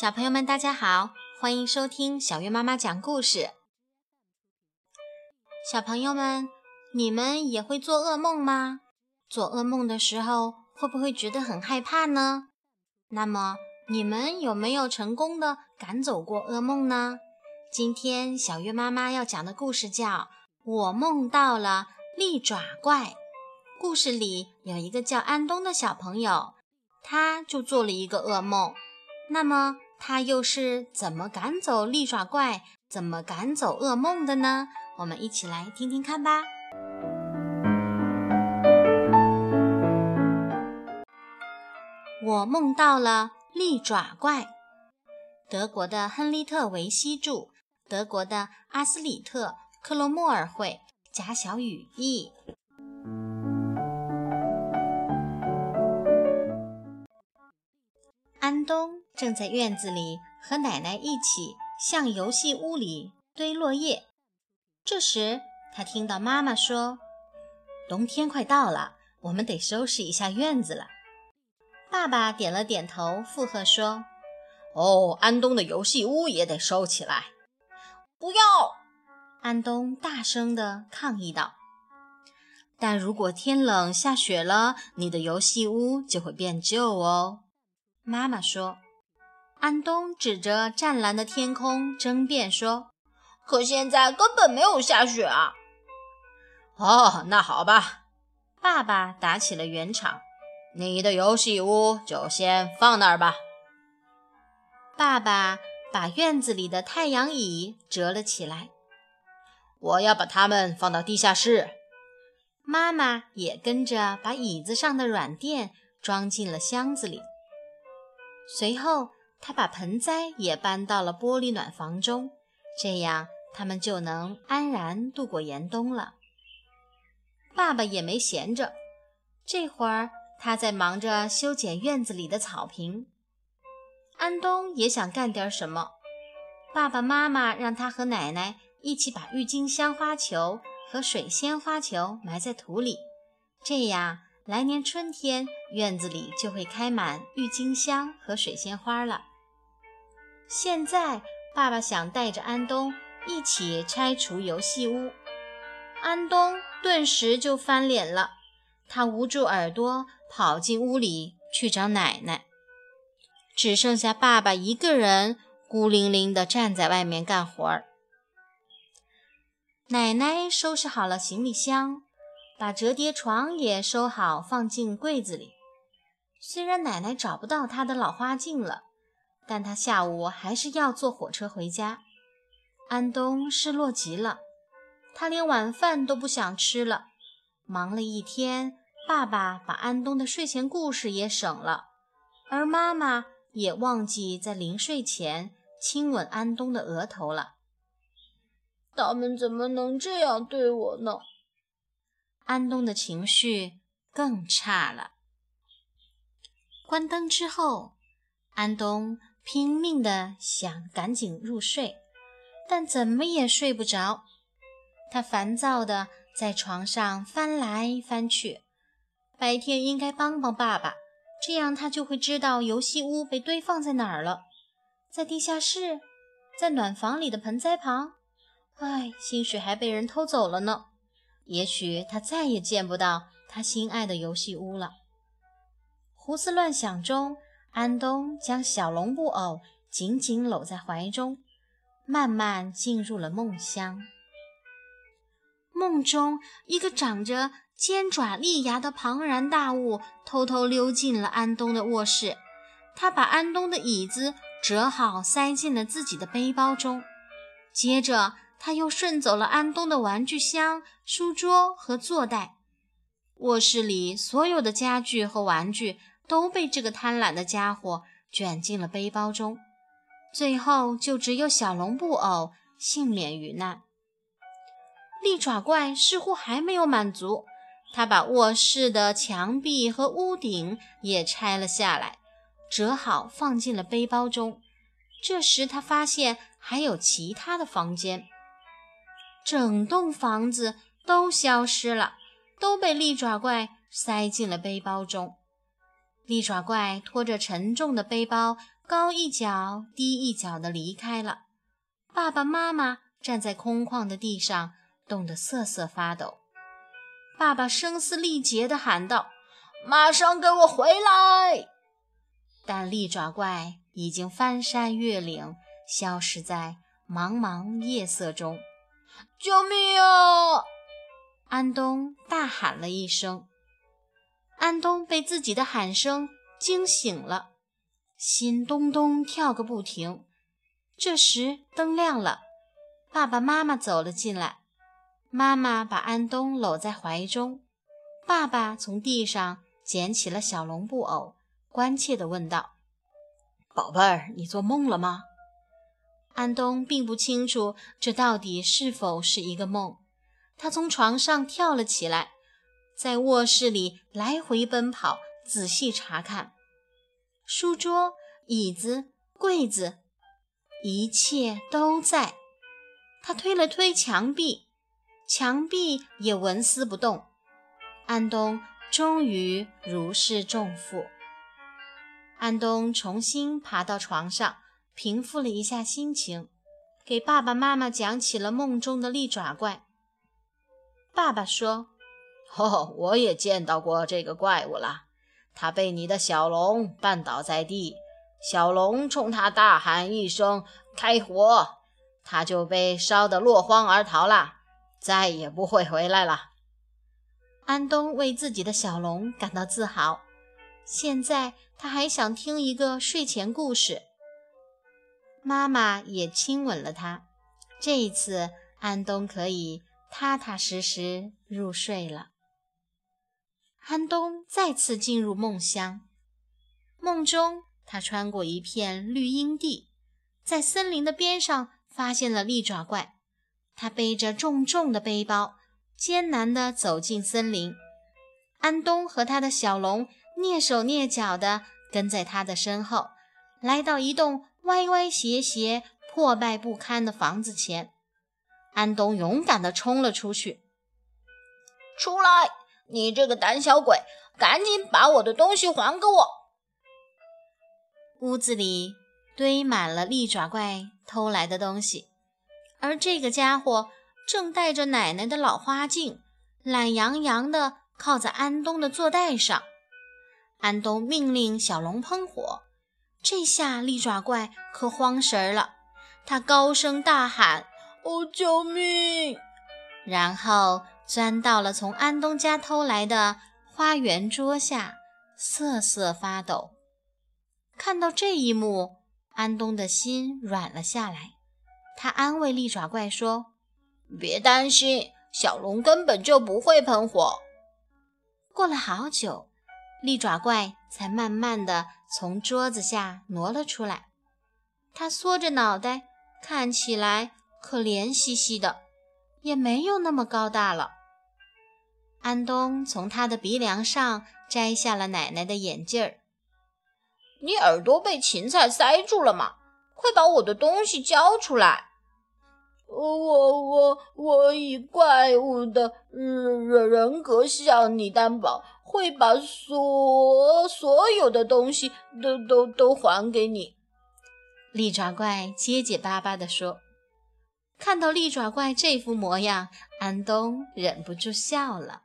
小朋友们，大家好，欢迎收听小月妈妈讲故事。小朋友们，你们也会做噩梦吗？做噩梦的时候，会不会觉得很害怕呢？那么，你们有没有成功的赶走过噩梦呢？今天小月妈妈要讲的故事叫《我梦到了利爪怪》。故事里有一个叫安东的小朋友，他就做了一个噩梦。那么，他又是怎么赶走利爪怪、怎么赶走噩梦的呢？我们一起来听听看吧。我梦到了利爪怪。德国的亨利特·维希著，德国的阿斯里特·克罗莫尔绘，贾小雨译。正在院子里和奶奶一起向游戏屋里堆落叶。这时，他听到妈妈说：“冬天快到了，我们得收拾一下院子了。”爸爸点了点头，附和说：“哦，安东的游戏屋也得收起来。”不要！安东大声地抗议道。“但如果天冷下雪了，你的游戏屋就会变旧哦。”妈妈说：“安东指着湛蓝的天空争辩说，可现在根本没有下雪啊！”哦，那好吧，爸爸打起了圆场，你的游戏屋就先放那儿吧。爸爸把院子里的太阳椅折了起来，我要把它们放到地下室。妈妈也跟着把椅子上的软垫装进了箱子里。随后，他把盆栽也搬到了玻璃暖房中，这样他们就能安然度过严冬了。爸爸也没闲着，这会儿他在忙着修剪院子里的草坪。安东也想干点什么，爸爸妈妈让他和奶奶一起把郁金香花球和水仙花球埋在土里，这样。来年春天，院子里就会开满郁金香和水仙花了。现在，爸爸想带着安东一起拆除游戏屋。安东顿时就翻脸了，他捂住耳朵，跑进屋里去找奶奶。只剩下爸爸一个人孤零零地站在外面干活儿。奶奶收拾好了行李箱。把折叠床也收好，放进柜子里。虽然奶奶找不到她的老花镜了，但他下午还是要坐火车回家。安东失落极了，他连晚饭都不想吃了。忙了一天，爸爸把安东的睡前故事也省了，而妈妈也忘记在临睡前亲吻安东的额头了。他们怎么能这样对我呢？安东的情绪更差了。关灯之后，安东拼命地想赶紧入睡，但怎么也睡不着。他烦躁地在床上翻来翻去。白天应该帮帮爸爸，这样他就会知道游戏屋被堆放在哪儿了。在地下室，在暖房里的盆栽旁。唉，兴许还被人偷走了呢。也许他再也见不到他心爱的游戏屋了。胡思乱想中，安东将小龙布偶紧紧搂在怀中，慢慢进入了梦乡。梦中，一个长着尖爪利牙的庞然大物偷偷溜进了安东的卧室，他把安东的椅子折好，塞进了自己的背包中，接着。他又顺走了安东的玩具箱、书桌和坐袋，卧室里所有的家具和玩具都被这个贪婪的家伙卷进了背包中，最后就只有小龙布偶幸免于难。利爪怪似乎还没有满足，他把卧室的墙壁和屋顶也拆了下来，折好放进了背包中。这时他发现还有其他的房间。整栋房子都消失了，都被利爪怪塞进了背包中。利爪怪拖着沉重的背包高一脚低一脚的离开了。爸爸妈妈站在空旷的地上，冻得瑟瑟发抖。爸爸声嘶力竭地喊道：“马上给我回来！”但利爪怪已经翻山越岭，消失在茫茫夜色中。救命啊！安东大喊了一声。安东被自己的喊声惊醒了，心咚咚跳个不停。这时灯亮了，爸爸妈妈走了进来。妈妈把安东搂在怀中，爸爸从地上捡起了小龙布偶，关切地问道：“宝贝儿，你做梦了吗？”安东并不清楚这到底是否是一个梦，他从床上跳了起来，在卧室里来回奔跑，仔细查看书桌、椅子、柜子，一切都在。他推了推墙壁，墙壁也纹丝不动。安东终于如释重负。安东重新爬到床上。平复了一下心情，给爸爸妈妈讲起了梦中的利爪怪。爸爸说：“ 哦，我也见到过这个怪物了。他被你的小龙绊倒在地，小龙冲他大喊一声‘开火’，他就被烧得落荒而逃了，再也不会回来了。”安东为自己的小龙感到自豪。现在他还想听一个睡前故事。妈妈也亲吻了他。这一次，安东可以踏踏实实入睡了。安东再次进入梦乡。梦中，他穿过一片绿荫地，在森林的边上发现了利爪怪。他背着重重的背包，艰难地走进森林。安东和他的小龙蹑手蹑脚地跟在他的身后，来到一栋。歪歪斜斜、破败不堪的房子前，安东勇敢地冲了出去。出来！你这个胆小鬼，赶紧把我的东西还给我！屋子里堆满了利爪怪偷来的东西，而这个家伙正戴着奶奶的老花镜，懒洋洋地靠在安东的坐袋上。安东命令小龙喷火。这下利爪怪可慌神了，他高声大喊：“哦，救命！”然后钻到了从安东家偷来的花园桌下，瑟瑟发抖。看到这一幕，安东的心软了下来。他安慰利爪怪说：“别担心，小龙根本就不会喷火。”过了好久。利爪怪才慢慢地从桌子下挪了出来，他缩着脑袋，看起来可怜兮兮的，也没有那么高大了。安东从他的鼻梁上摘下了奶奶的眼镜儿。你耳朵被芹菜塞住了吗？快把我的东西交出来！我我我以怪物的人人格向你担保。会把所所有的东西都都都还给你。”利爪怪结结巴巴地说。看到利爪怪这副模样，安东忍不住笑了。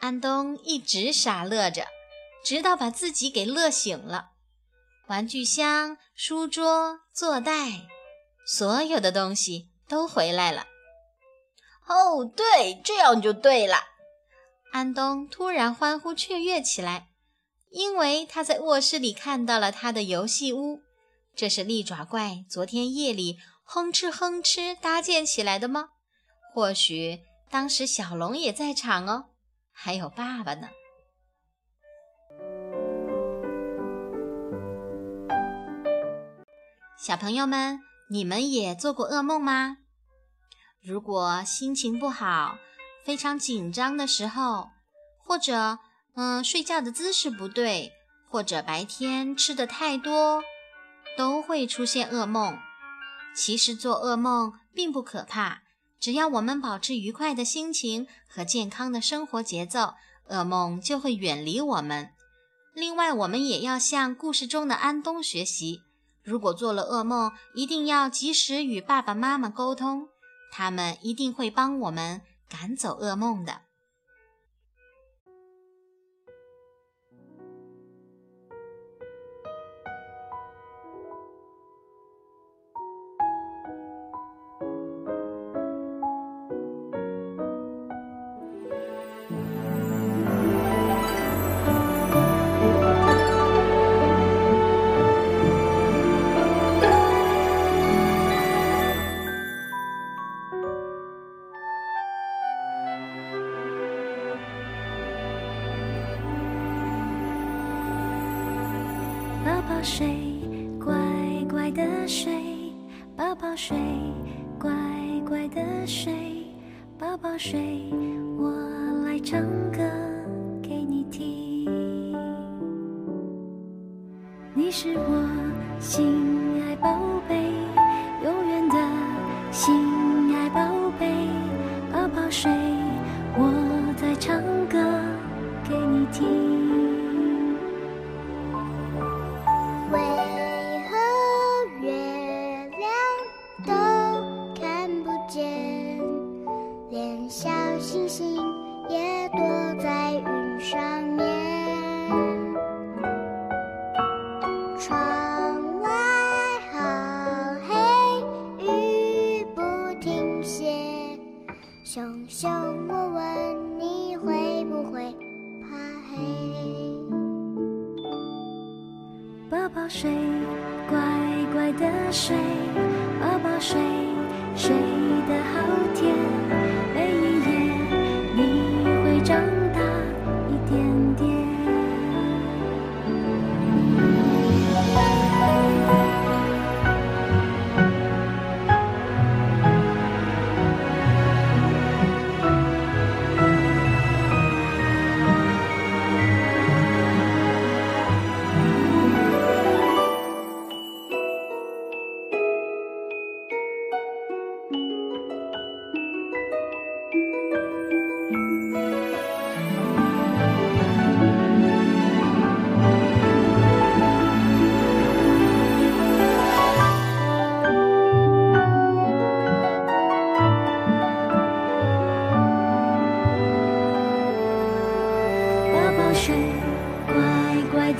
安东一直傻乐着，直到把自己给乐醒了。玩具箱、书桌、坐袋，所有的东西都回来了。哦，对，这样就对了。安东突然欢呼雀跃起来，因为他在卧室里看到了他的游戏屋。这是利爪怪昨天夜里哼哧哼哧搭建起来的吗？或许当时小龙也在场哦，还有爸爸呢。小朋友们，你们也做过噩梦吗？如果心情不好，非常紧张的时候，或者嗯睡觉的姿势不对，或者白天吃的太多，都会出现噩梦。其实做噩梦并不可怕，只要我们保持愉快的心情和健康的生活节奏，噩梦就会远离我们。另外，我们也要向故事中的安东学习。如果做了噩梦，一定要及时与爸爸妈妈沟通，他们一定会帮我们赶走噩梦的。你是我心爱宝贝永远的心爱宝贝。宝宝睡我在唱歌给你听。为何月亮都看不见？连小星星也躲在云上面。睡，乖乖的睡，宝宝睡，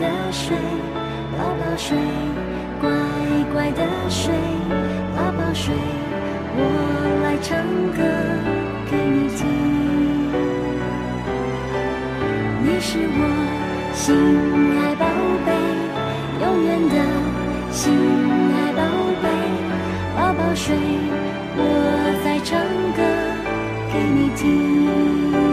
的睡，宝宝睡，乖乖的睡，宝宝睡，我来唱歌给你听。你是我心爱宝贝，永远的心爱宝贝，宝宝睡，我在唱歌给你听。